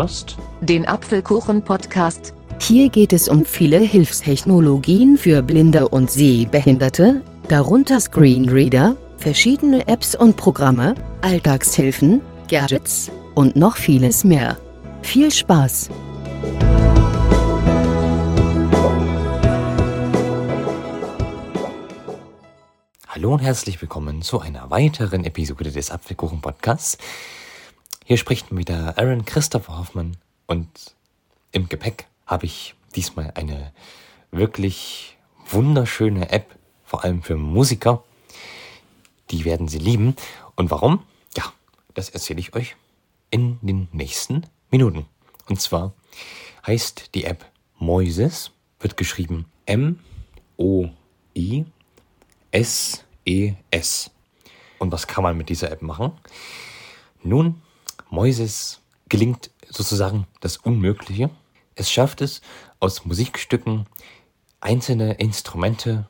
hörst den Apfelkuchen-Podcast. Hier geht es um viele Hilfstechnologien für Blinde und Sehbehinderte, darunter Screenreader, verschiedene Apps und Programme, Alltagshilfen, Gadgets und noch vieles mehr. Viel Spaß! Hallo und herzlich willkommen zu einer weiteren Episode des Apfelkuchen Podcasts. Hier spricht wieder Aaron Christopher Hoffmann und im Gepäck habe ich diesmal eine wirklich wunderschöne App, vor allem für Musiker. Die werden Sie lieben. Und warum? Ja, das erzähle ich euch in den nächsten Minuten. Und zwar heißt die App Moises, wird geschrieben M-O-I-S-E-S. Und was kann man mit dieser App machen? Nun, Moises gelingt sozusagen das Unmögliche. Es schafft es, aus Musikstücken einzelne Instrumente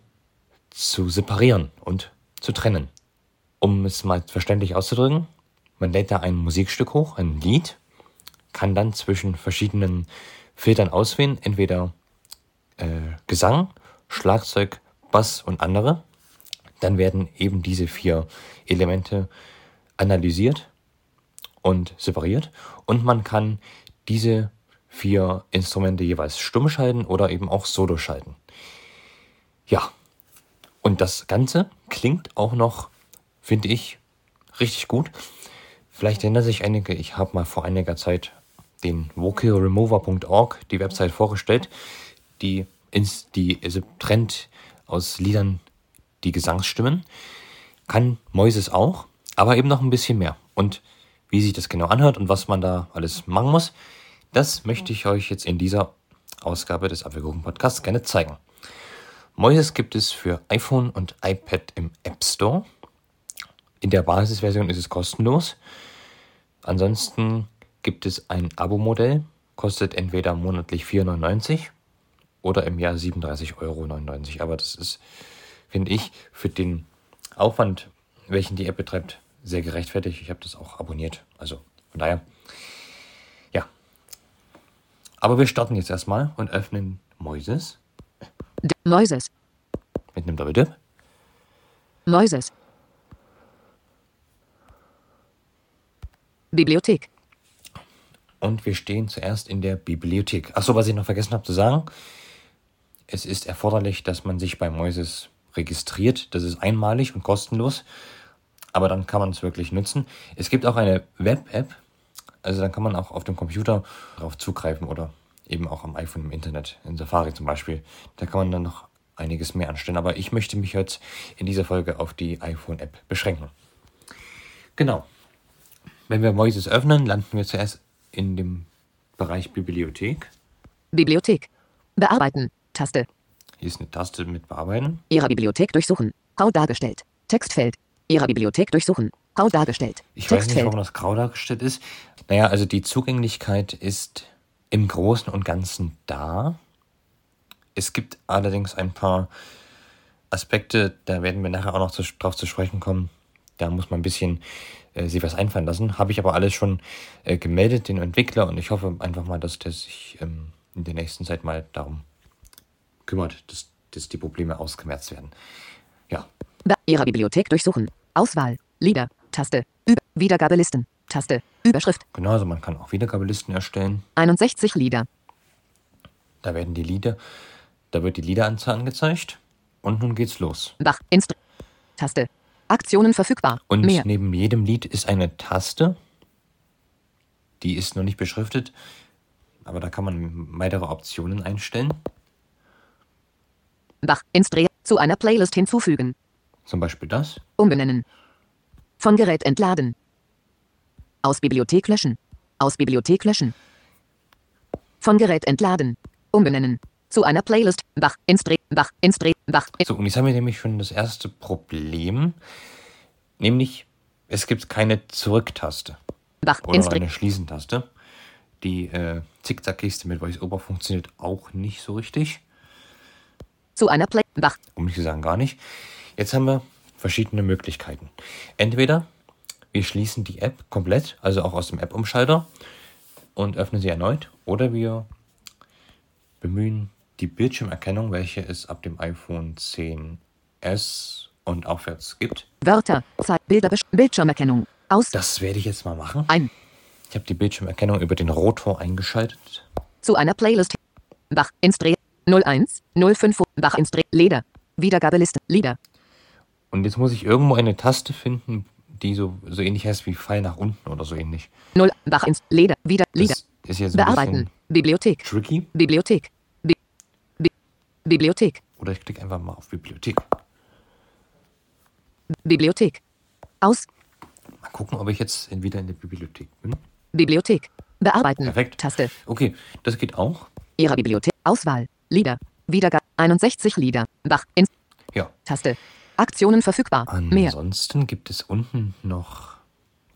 zu separieren und zu trennen. Um es mal verständlich auszudrücken, man lädt da ein Musikstück hoch, ein Lied, kann dann zwischen verschiedenen Filtern auswählen, entweder äh, Gesang, Schlagzeug, Bass und andere. Dann werden eben diese vier Elemente analysiert und separiert und man kann diese vier Instrumente jeweils stumm schalten oder eben auch solo schalten. Ja, und das Ganze klingt auch noch, finde ich, richtig gut. Vielleicht erinnern sich einige, ich habe mal vor einiger Zeit den vocalremover.org, die Website vorgestellt, die, ins, die also trennt aus Liedern die Gesangsstimmen. Kann Moises auch, aber eben noch ein bisschen mehr. Und wie sich das genau anhört und was man da alles machen muss, das möchte ich euch jetzt in dieser Ausgabe des Apfelkuchen Podcasts gerne zeigen. Moises gibt es für iPhone und iPad im App Store. In der Basisversion ist es kostenlos. Ansonsten gibt es ein Abo-Modell, kostet entweder monatlich 4,99 oder im Jahr 37,99 Euro. Aber das ist, finde ich, für den Aufwand, welchen die App betreibt, sehr gerechtfertigt. Ich habe das auch abonniert. Also von daher, ja. Aber wir starten jetzt erstmal und öffnen Moises. Moises. Mit einem Doppeldip. Moises. Bibliothek. Und wir stehen zuerst in der Bibliothek. Achso, was ich noch vergessen habe zu sagen. Es ist erforderlich, dass man sich bei Moises registriert. Das ist einmalig und kostenlos aber dann kann man es wirklich nutzen. Es gibt auch eine Web-App, also dann kann man auch auf dem Computer darauf zugreifen oder eben auch am iPhone im Internet, in Safari zum Beispiel. Da kann man dann noch einiges mehr anstellen, aber ich möchte mich jetzt in dieser Folge auf die iPhone-App beschränken. Genau. Wenn wir Moises öffnen, landen wir zuerst in dem Bereich Bibliothek. Bibliothek. Bearbeiten. Taste. Hier ist eine Taste mit Bearbeiten. Ihrer Bibliothek durchsuchen. Grau dargestellt. Textfeld. Ihrer Bibliothek durchsuchen. Grau dargestellt. Ich weiß nicht, warum das grau dargestellt ist. Naja, also die Zugänglichkeit ist im Großen und Ganzen da. Es gibt allerdings ein paar Aspekte, da werden wir nachher auch noch zu, drauf zu sprechen kommen. Da muss man ein bisschen äh, sich was einfallen lassen. Habe ich aber alles schon äh, gemeldet, den Entwickler, und ich hoffe einfach mal, dass der sich ähm, in der nächsten Zeit mal darum kümmert, dass, dass die Probleme ausgemerzt werden. Ja. Ihrer Bibliothek durchsuchen. Auswahl. Lieder. Taste. Über Wiedergabelisten. Taste. Überschrift. Genau, also man kann auch Wiedergabelisten erstellen. 61 Lieder. Da werden die Lieder, da wird die Liederanzahl angezeigt. Und nun geht's los. Bach. Instru Taste. Aktionen verfügbar. Und Mehr. neben jedem Lied ist eine Taste. Die ist noch nicht beschriftet, aber da kann man weitere Optionen einstellen. Bach. Instre zu einer Playlist hinzufügen. Zum Beispiel das. Umbenennen. Von Gerät entladen. Aus Bibliothek löschen. Aus Bibliothek löschen. Von Gerät entladen. Umbenennen. Zu einer Playlist. Bach, Instre, Bach, Instre, Bach. So, und jetzt haben wir nämlich schon das erste Problem. Nämlich, es gibt keine Zurücktaste. Bach, Oder Instre. eine Schließentaste. Die äh, Zickzack-Kiste mit VoiceOver funktioniert auch nicht so richtig. Zu einer Play. Bach. Um nicht zu sagen gar nicht. Jetzt haben wir verschiedene Möglichkeiten. Entweder wir schließen die App komplett, also auch aus dem App-Umschalter. und öffnen sie erneut. Oder wir bemühen die Bildschirmerkennung, welche es ab dem iPhone 10s und aufwärts gibt. Wörter, Zeit, Bilder, Bildschirmerkennung. Aus. Das werde ich jetzt mal machen. Ein. Ich habe die Bildschirmerkennung über den Rotor eingeschaltet. Zu einer Playlist. Bach, Instre. 01, 05, Bach, Instre. Leder. Wiedergabeliste. Lieder. Und jetzt muss ich irgendwo eine Taste finden, die so, so ähnlich heißt wie Pfeil nach unten oder so ähnlich. 0, Bach, ins. Leder. Wieder. Lieder. Das ist jetzt Bearbeiten. Bibliothek. tricky. Bibliothek. Bi Bi Bibliothek. Oder ich klicke einfach mal auf Bibliothek. Bibliothek. Aus. Mal gucken, ob ich jetzt wieder in der Bibliothek bin. Bibliothek. Bearbeiten. Perfekt. Taste. Okay, das geht auch. Ihrer Bibliothek. Auswahl. Lieder. Wiedergabe. 61 Lieder. Bach. Ins. Ja. Taste. Aktionen verfügbar. Mehr. Ansonsten gibt es unten noch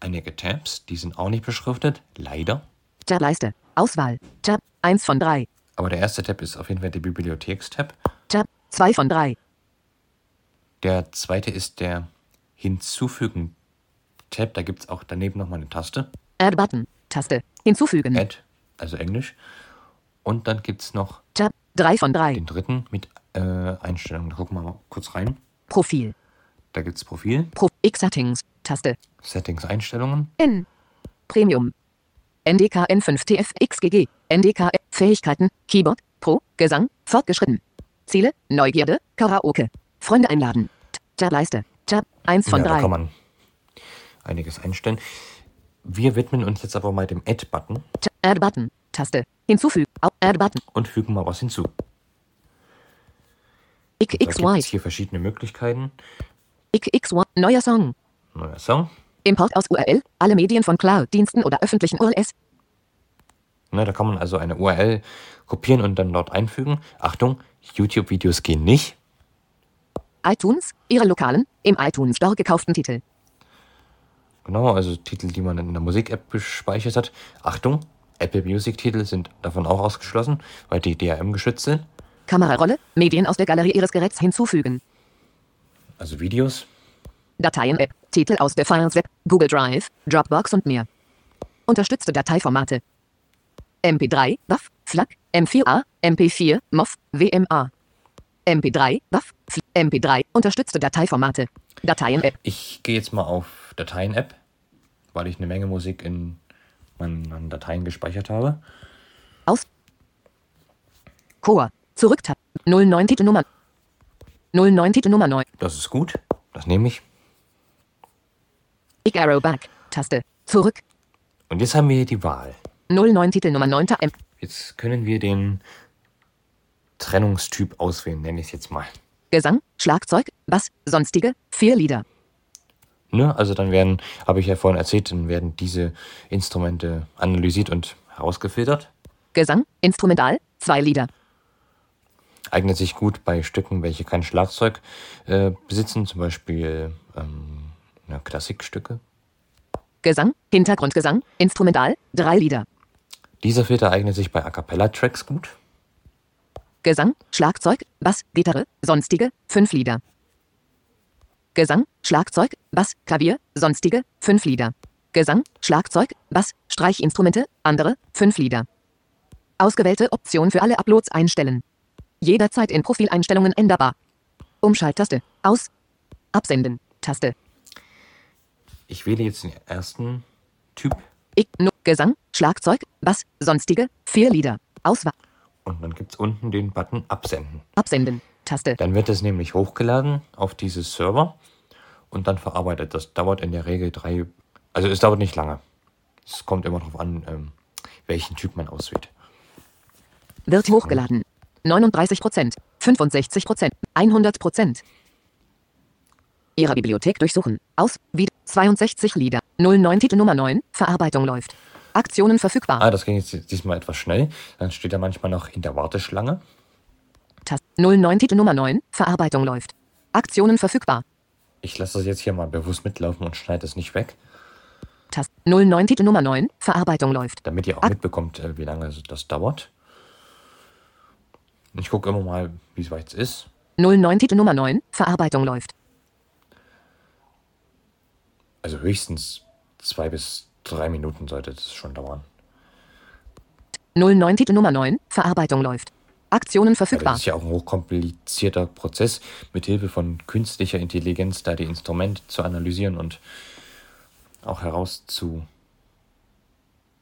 einige Tabs, die sind auch nicht beschriftet, leider. Tab Leiste. Auswahl. Tab 1 von 3. Aber der erste Tab ist auf jeden Fall der Bibliothekstab. Tab 2 von 3. Der zweite ist der Hinzufügen-Tab. Da gibt es auch daneben nochmal eine Taste. Add Button. Taste. Hinzufügen. Add, also Englisch. Und dann gibt es noch Tab 3 von 3. den dritten mit äh, Einstellungen. Da gucken wir mal kurz rein. Profil. Da gibt es Profil, Pro X Settings. Taste. Settings, Einstellungen. N. Premium. NDKN 5 TFXGG. NDK Fähigkeiten. Keyboard. Pro. Gesang. Fortgeschritten. Ziele. Neugierde. Karaoke. Freunde einladen. T- Tab Leiste. Tab 1 von ja, da 3. kann man einiges einstellen. Wir widmen uns jetzt aber mal dem Add-Button Tab- Add Button. Taste. Hinzufügen. Au- Add Button. und fügen mal was hinzu. Da gibt es hier verschiedene Möglichkeiten. XXY. Neuer Song. Neuer Song. Import aus URL. Alle Medien von Cloud-Diensten oder öffentlichen URLs. Ne, da kann man also eine URL kopieren und dann dort einfügen. Achtung, YouTube-Videos gehen nicht. iTunes. Ihre lokalen, im iTunes Store gekauften Titel. Genau, also Titel, die man in der Musik-App gespeichert hat. Achtung, Apple Music-Titel sind davon auch ausgeschlossen, weil die DRM geschützt sind. Kamerarolle. Medien aus der Galerie Ihres Geräts hinzufügen. Also Videos. Dateien-App, Titel aus der Files-App, Google Drive, Dropbox und mehr. Unterstützte Dateiformate. MP3, WAV, FLAC, M4A, MP4, MOV, WMA. MP3, WAV, F- MP3, unterstützte Dateiformate. Dateien-App, Ich gehe jetzt mal auf Dateien-App, weil ich eine Menge Musik in meinen Dateien gespeichert habe. aus. Core, Zurücktab, 09 Titelnummer. 09 Titelnummer 9. Das ist gut. Das nehme ich. Ich Arrow Back, Taste, zurück. Und jetzt haben wir hier die Wahl. 09 Titelnummer 9. M. Jetzt können wir den Trennungstyp auswählen, nenne ich es jetzt mal. Gesang, Schlagzeug, Bass, sonstige, vier Lieder. Ne? Also dann werden, habe ich ja vorhin erzählt, dann werden diese Instrumente analysiert und herausgefiltert. Gesang, Instrumental, zwei Lieder. Eignet sich gut bei Stücken, welche kein Schlagzeug äh, besitzen, zum Beispiel ähm, ja, Klassikstücke. Gesang, Hintergrundgesang, Instrumental, drei Lieder. Dieser Filter eignet sich bei A Cappella-Tracks gut. Gesang, Schlagzeug, Bass, Gitarre, sonstige, fünf Lieder. Gesang, Schlagzeug, Bass, Klavier, sonstige, fünf Lieder. Gesang, Schlagzeug, Bass, Streichinstrumente, andere, fünf Lieder. Ausgewählte Option für alle Uploads einstellen. Jederzeit in Profileinstellungen änderbar. Umschalttaste. Aus. Absenden. Taste. Ich wähle jetzt den ersten Typ Ich, no, Gesang, Schlagzeug, Bass, sonstige, vier Lieder. Auswahl. und dann gibt es unten den Button Absenden. Absenden. Taste. Dann wird es nämlich hochgeladen auf dieses Server und dann verarbeitet. Das dauert in der Regel drei, also es dauert nicht lange. Es kommt immer darauf an, ähm, welchen Typ man auswählt. Wird hochgeladen. 39 Prozent, 65 Prozent, 100 Prozent. Ihrer Bibliothek durchsuchen. Aus. Wie 62 Lieder. 09 Titel Nummer 9. Verarbeitung läuft. Aktionen verfügbar. Ah, das ging jetzt diesmal etwas schnell. Dann steht er manchmal noch in der Warteschlange. Tast 09 Titel Nummer 9. Verarbeitung läuft. Aktionen verfügbar. Ich lasse das jetzt hier mal bewusst mitlaufen und schneide es nicht weg, Tast 09 Titel Nummer 9. Verarbeitung läuft. damit ihr auch Ak- mitbekommt, äh, wie lange das dauert. Ich gucke immer mal, wie es weit ist. 09 Titel Nummer 9. Verarbeitung läuft. Also höchstens zwei bis drei Minuten sollte es schon dauern. 09 Titel Nummer 9. Verarbeitung läuft. Aktionen Aber das verfügbar. ist ja auch ein hochkomplizierter Prozess, mit Hilfe von künstlicher Intelligenz da die Instrumente zu analysieren und auch heraus zu,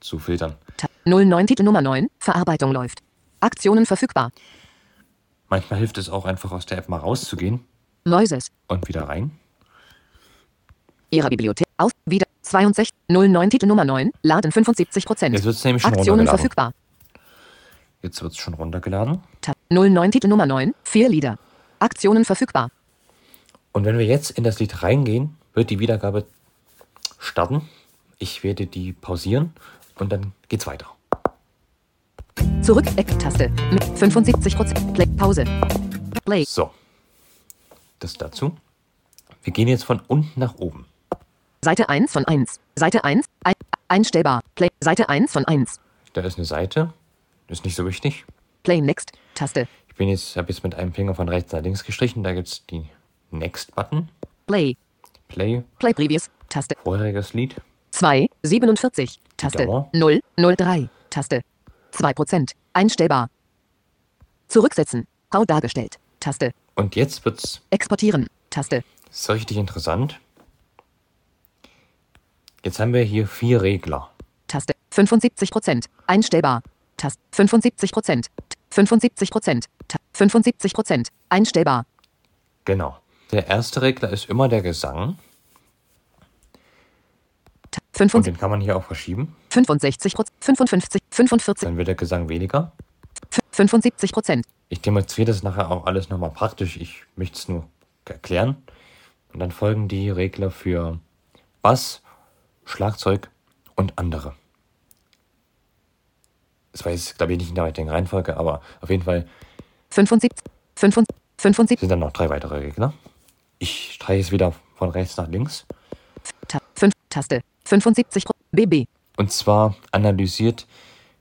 zu filtern. Ta 09 Titel Nummer 9. Verarbeitung läuft. Aktionen verfügbar. Manchmal hilft es auch einfach aus der App mal rauszugehen Moises. und wieder rein. Ihrer Bibliothek. Aus. Wieder. 62. 09 Titel Nummer 9. Laden 75 Prozent. Jetzt wird es nämlich schon Aktionen runtergeladen. verfügbar. Jetzt wird es schon runtergeladen. Ta 09 Titel Nummer 9. Vier Lieder. Aktionen verfügbar. Und wenn wir jetzt in das Lied reingehen, wird die Wiedergabe starten. Ich werde die pausieren und dann geht's weiter. Zurück. Eck-Taste. Mit 75 Prozent. Play. Pause. Play. So. Das dazu. Wir gehen jetzt von unten nach oben. Seite 1 von 1. Seite 1. Ein, einstellbar. Play. Seite 1 von 1. Da ist eine Seite. Ist nicht so wichtig. Play Next. Taste. Ich bin jetzt, habe jetzt mit einem Finger von rechts nach links gestrichen. Da gibt's die Next-Button. Play. Play. Play Previous. Taste. Vorheriges Lied. 2. 47. Taste. Dauer. 0. 03. Taste. 2%. Einstellbar. Zurücksetzen. Grau dargestellt. Taste. Und jetzt wird's Exportieren. Taste. so richtig interessant. Jetzt haben wir hier vier Regler. Taste. 75%. Einstellbar. Taste. 75%. 75%. Ta- 75%. Einstellbar. Genau. Der erste Regler ist immer der Gesang. Und 65, den kann man hier auch verschieben. 65, 55, 45, Dann wird der Gesang weniger. 75 Prozent. Ich demonstriere das nachher auch alles nochmal praktisch. Ich möchte es nur erklären. Und dann folgen die Regler für Bass, Schlagzeug und andere. Das war jetzt, glaube ich, nicht in der richtigen Reihenfolge, aber auf jeden Fall 75, 75, 75, sind dann noch drei weitere Regler. Ich streiche es wieder von rechts nach links. Ta 5, Taste. 75, Pro- BB. Und zwar analysiert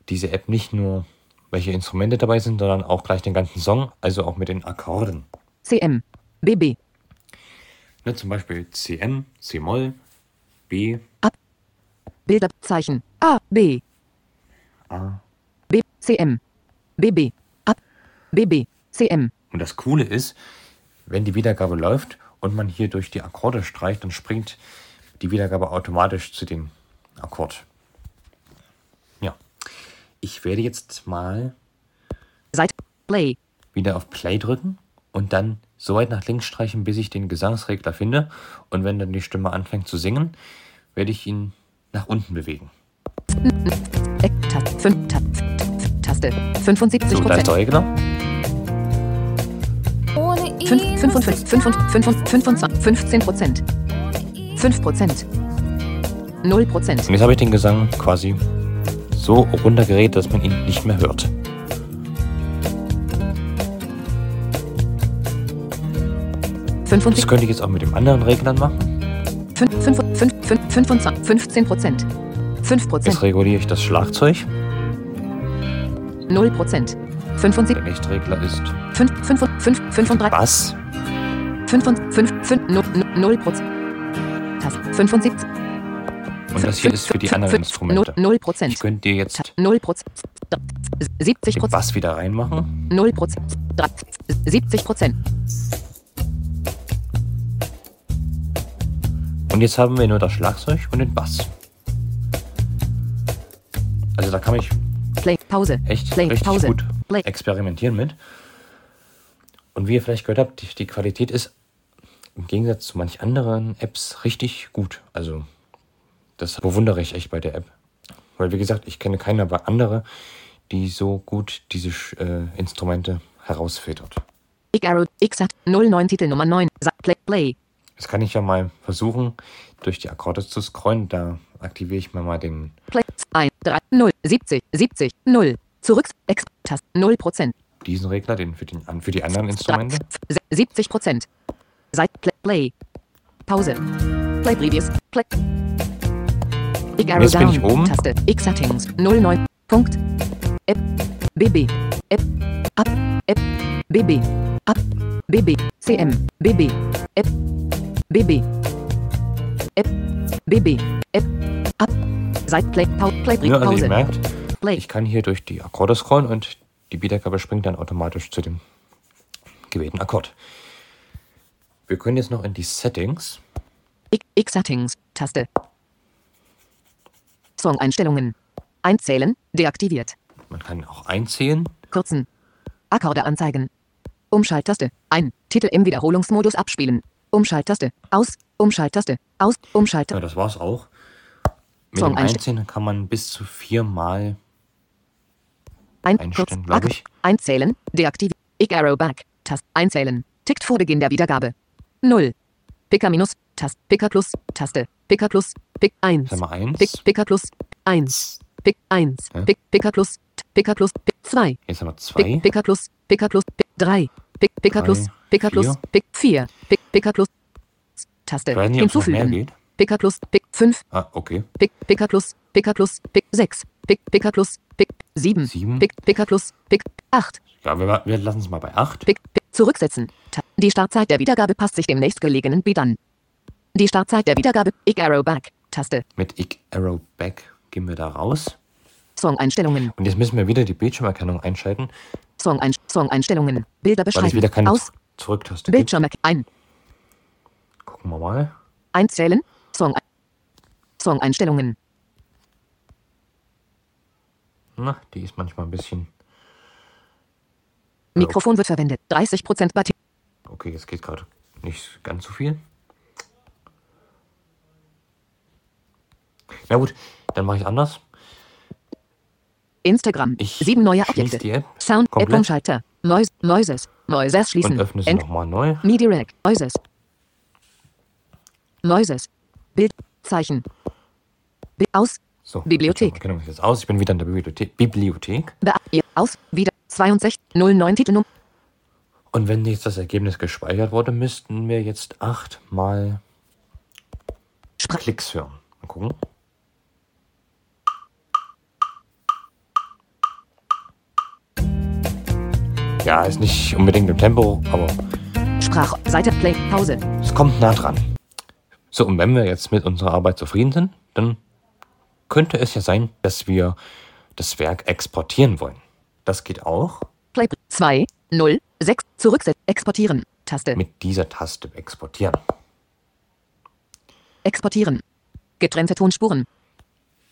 diese App nicht nur, welche Instrumente dabei sind, sondern auch gleich den ganzen Song, also auch mit den Akkorden. CM. BB. Ne, zum Beispiel CM, C-Moll, B, Bilderzeichen. A, B. A. B, CM. BB. Ab. BB. CM. Und das Coole ist, wenn die Wiedergabe läuft und man hier durch die Akkorde streicht, dann springt die Wiedergabe automatisch zu dem Akkord. Ich werde jetzt mal Seite. Play. wieder auf Play drücken und dann so weit nach links streichen, bis ich den Gesangsregler finde. Und wenn dann die Stimme anfängt zu singen, werde ich ihn nach unten bewegen. Taste. 5, Ta Taste. 75 So, da ist der Prozent. Regler. Ohne ihn 5, 55, 55, 25, 15 Prozent. 5 Prozent. 0 Prozent. Und jetzt habe ich den Gesang quasi so runtergeredet, dass man ihn nicht mehr hört. Das 55, könnte ich jetzt auch mit dem anderen Reglern machen. 5, 5, 5, 5, 25, 15 Prozent. 5 Jetzt Prozent. reguliere ich das Schlagzeug. 0 Prozent. 75, Der nächste Regler ist 5, 5, 5, 35, Bass. 5, 5, 5, 0 Prozent. Taste. 75. Und das hier ist für die anderen Instrumente. 0 Ich Prozent. könnte dir jetzt 0 Prozent. 70 den Prozent. Bass wieder reinmachen. 0 Prozent. 70 Prozent. Und jetzt haben wir nur das Schlagzeug und den Bass. Also da kann ich Play, Pause. echt Play, richtig Pause. gut Play. experimentieren mit. Und wie ihr vielleicht gehört habt, die, die Qualität ist im Gegensatz zu manch anderen Apps richtig gut. Also das bewundere ich echt bei der App. Weil wie gesagt, ich kenne keine andere, die so gut diese äh, Instrumente herausfiltert. Big Arrow, XAT, 09 Titel Nummer 9. Sa- Play, Play. Jetzt kann ich ja mal versuchen, durch die Akkorde zu scrollen. Da aktiviere ich mir mal den Play. 1, 3, 0, 70, 70, 0. Zurück, Ex, Taste, 0 Prozent. diesen Regler, den für, den, für die anderen Instrumente. 70 Prozent. Seit, Play, Play. Pause. Play Previous, Play. Jetzt bin ich oben. Taste, X Settings, 09. Punkt. App, BB. App, Ab, App, BB. Ab, BB. CM, BB. App, BB. App, BB. App, Ab. Seit Play, Play, Ja, also Pause. ihr merkt, Play. Ich kann hier durch die Akkorde scrollen und die Wiedergabe springt dann automatisch zu dem gewählten Akkord. Wir können jetzt noch in die Settings. X, X Settings. Taste. Song-Einstellungen. Einzählen. Deaktiviert. Man kann auch einzählen. Kurzen. Akkorde anzeigen. Umschalttaste. Ein. Titel im Wiederholungsmodus abspielen. Umschalttaste. Aus. Umschalttaste. Aus. Ja, Umschalttaste. das war's auch. Mit Song dem Einzählen kann man bis zu viermal Ein. einstellen, Kurz. glaub Ak- ich. Einzählen. Deaktiviert. X Arrow Back. Taste. Einzählen. Tickt vor Beginn der Wiedergabe. 0. Picker minus. Taste. Picker plus. Taste. Picker plus. Pick 1. Sag mal eins. Pick, Picker plus. 1. Pick 1. Ja. Pick, Picker plus. Picker plus. Pick 2. Jetzt haben wir zwei. Pick, Picker plus. Picker plus. Pick 3. Pick, Picker plus. Picker plus. Pick 4. Pick, Picker plus. Taste. Nicht, Hinzufügen. Picker plus. Pick 5. Ah, okay. Pick, Picker plus. Picker plus. Pick 6. Pick, Picker plus. Pick 7. Sieben. Pick, Picker plus. Pick 8. Ja, wir, wir lassen es mal bei acht. Pick, pick, zurücksetzen. Die Startzeit der Wiedergabe passt sich dem nächstgelegenen Beat an. Die Startzeit der Wiedergabe. X Arrow Back. Taste. Mit X Arrow Back gehen wir da raus. Song-Einstellungen. Und jetzt müssen wir wieder die Bildschirmerkennung einschalten, Song-Ein Song-Einstellungen. weil Bilder es beschreiben. wieder keine Aus. Zurücktaste. Bildschirm ein. Gucken wir mal. Einzählen. Song. Song-Einstellungen. Na, die ist manchmal ein bisschen. Mikrofon wird verwendet. 30% Batterie. Okay, jetzt geht gerade nicht ganz so viel. Na gut, dann mache ich anders. Instagram. Ich Sieben neue Objekte. die App Sound. App komplett. Umschalter. Noise. Noises. Noises schließen. und öffne sie nochmal neu. Redirect. Noises. Noises. Bild. Zeichen. Bi aus. So, Bibliothek. Bildschirmerkennung ist jetzt aus. Ich bin wieder in der Bibliothek. Bibliothek. Ihr- aus. Wieder. 62. 09 Titelnummer. Und wenn jetzt das Ergebnis gespeichert wurde, müssten wir jetzt achtmal Sprach. Klicks hören. Mal gucken. Ja, ist nicht unbedingt im Tempo, aber Sprach. Seite. Play. Pause. es kommt nah dran. So, und wenn wir jetzt mit unserer Arbeit zufrieden sind, dann könnte es ja sein, dass wir das Werk exportieren wollen. Das geht auch Play. 2. 0. 6. Zurücksetzen. Exportieren. Taste. mit dieser Taste exportieren. Exportieren. Getrennte Tonspuren.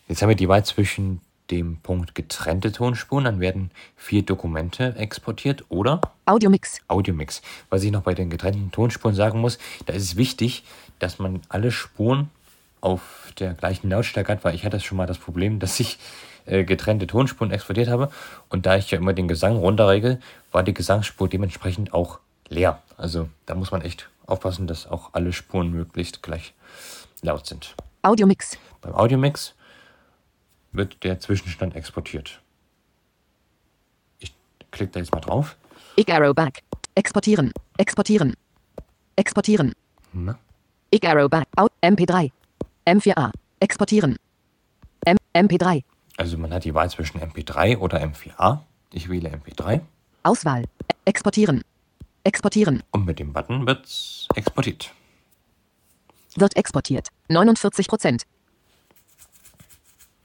Jetzt haben wir die Wahl zwischen dem Punkt getrennte Tonspuren, dann werden vier Dokumente exportiert oder Audiomix. Audiomix. Was ich noch bei den getrennten Tonspuren sagen muss, da ist es wichtig, dass man alle Spuren auf der gleichen Lautstärke hat, weil ich hatte schon mal das Problem, dass ich äh, getrennte Tonspuren exportiert habe und da ich ja immer den Gesang runterregel, war die Gesangsspur dementsprechend auch leer. Also da muss man echt aufpassen, dass auch alle Spuren möglichst gleich laut sind. Audiomix. Beim Audiomix wird der Zwischenstand exportiert. Ich klicke da jetzt mal drauf. X Arrow Back. Exportieren. Exportieren. Exportieren. Na? X Arrow Back. Out. MP3. M4A. Exportieren. M MP3. Also man hat die Wahl zwischen MP3 oder M4A. Ich wähle MP3 Auswahl. Exportieren. Exportieren. und mit dem Button wird's exportiert. Wird exportiert. 49 Prozent.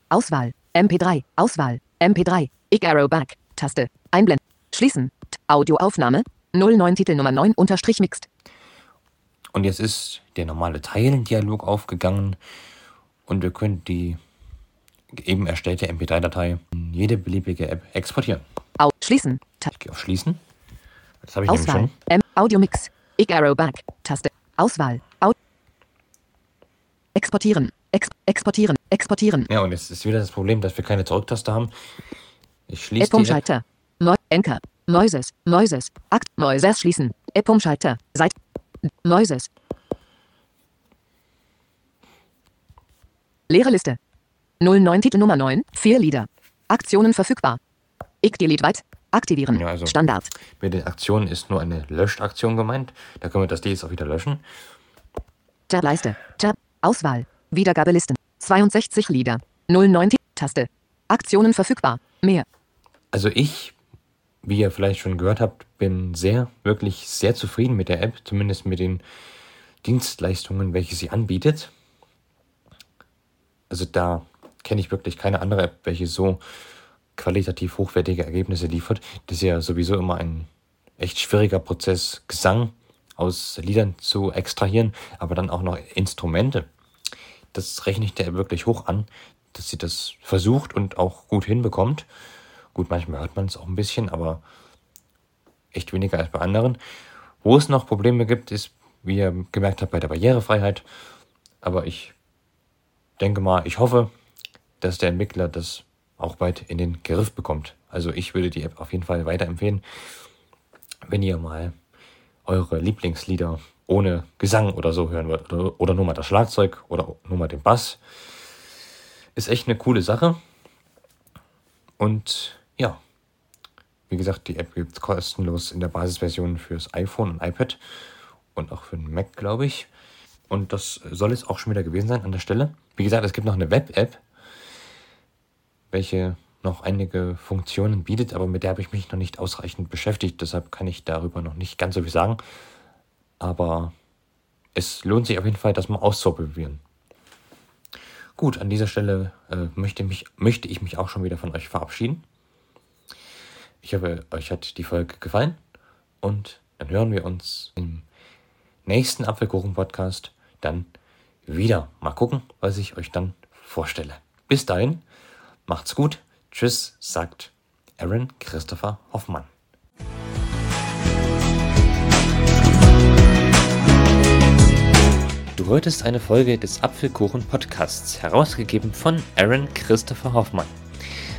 Auswahl. MP3. Auswahl. MP3. X Arrow Back. Taste. Einblenden. Schließen. Audioaufnahme. 09 Titelnummer 9 unterstrich mixed. Und jetzt ist der normale Teilendialog aufgegangen und wir können die eben erstellte MP3-Datei in jede beliebige App exportieren. Au schließen. Ta Ich gehe auf Schließen. Das habe ich nämlich Auswahl. schon. M Audiomix. X Arrow Back. Taste. Auswahl. Au Exportieren. Ex exportieren. Exportieren. Ja, und jetzt ist wieder das Problem, dass wir keine Zurücktaste haben. Ich schließe App. Umschalter. Neu Enker. Noises. Noises. Akt. Noises schließen. App Umschalter. Seit. Noises. Leere Liste. 09 Titel Nummer 9. Vier Lieder. Aktionen verfügbar. X Delete weit. Aktivieren. Ja, also- Standard. Mit den Aktionen ist nur eine Löschaktion gemeint. Da können wir das D jetzt auch wieder löschen. Tab Leiste. Tab. Auswahl. Wiedergabelisten. 62 Lieder. 09 Ti- Taste. Aktionen verfügbar. Mehr. Also ich, wie ihr vielleicht schon gehört habt, bin sehr, wirklich sehr zufrieden mit der App, zumindest mit den Dienstleistungen, welche sie anbietet. Also da kenne ich wirklich keine andere App, welche so qualitativ hochwertige Ergebnisse liefert. Das ist ja sowieso immer ein echt schwieriger Prozess, Gesang aus Liedern zu extrahieren, aber dann auch noch Instrumente. Das rechne ich der wirklich hoch an, dass sie das versucht und auch gut hinbekommt. Gut, manchmal hört man es auch ein bisschen, aber echt weniger als bei anderen. Wo es noch Probleme gibt, ist, wie ihr gemerkt habt, bei der Barrierefreiheit. Aber ich denke mal, ich hoffe, dass der Entwickler das auch bald in den Griff bekommt. Also ich würde die App auf jeden Fall weiterempfehlen, wenn ihr mal eure Lieblingslieder ohne Gesang oder so hören wollt oder, oder nur mal das Schlagzeug oder nur mal den Bass. Ist echt eine coole Sache. Und ja, wie gesagt, die App gibt es kostenlos in der Basisversion fürs iPhone und iPad und auch für den Mac, glaube ich. Und das soll es auch schon wieder gewesen sein an der Stelle. Wie gesagt, es gibt noch eine Web-App, welche noch einige Funktionen bietet, aber mit der habe ich mich noch nicht ausreichend beschäftigt. Deshalb kann ich darüber noch nicht ganz so viel sagen. Aber es lohnt sich auf jeden Fall, das mal auszuprobieren. Gut, an dieser Stelle äh, möchte, mich, möchte ich mich auch schon wieder von euch verabschieden. Ich hoffe, euch hat die Folge gefallen und dann hören wir uns im nächsten Apfelkuchen-Podcast dann wieder. Mal gucken, was ich euch dann vorstelle. Bis dahin, macht's gut. Tschüss, sagt Aaron Christopher Hoffmann. Du hörtest eine Folge des Apfelkuchen Podcasts, herausgegeben von Aaron Christopher Hoffmann.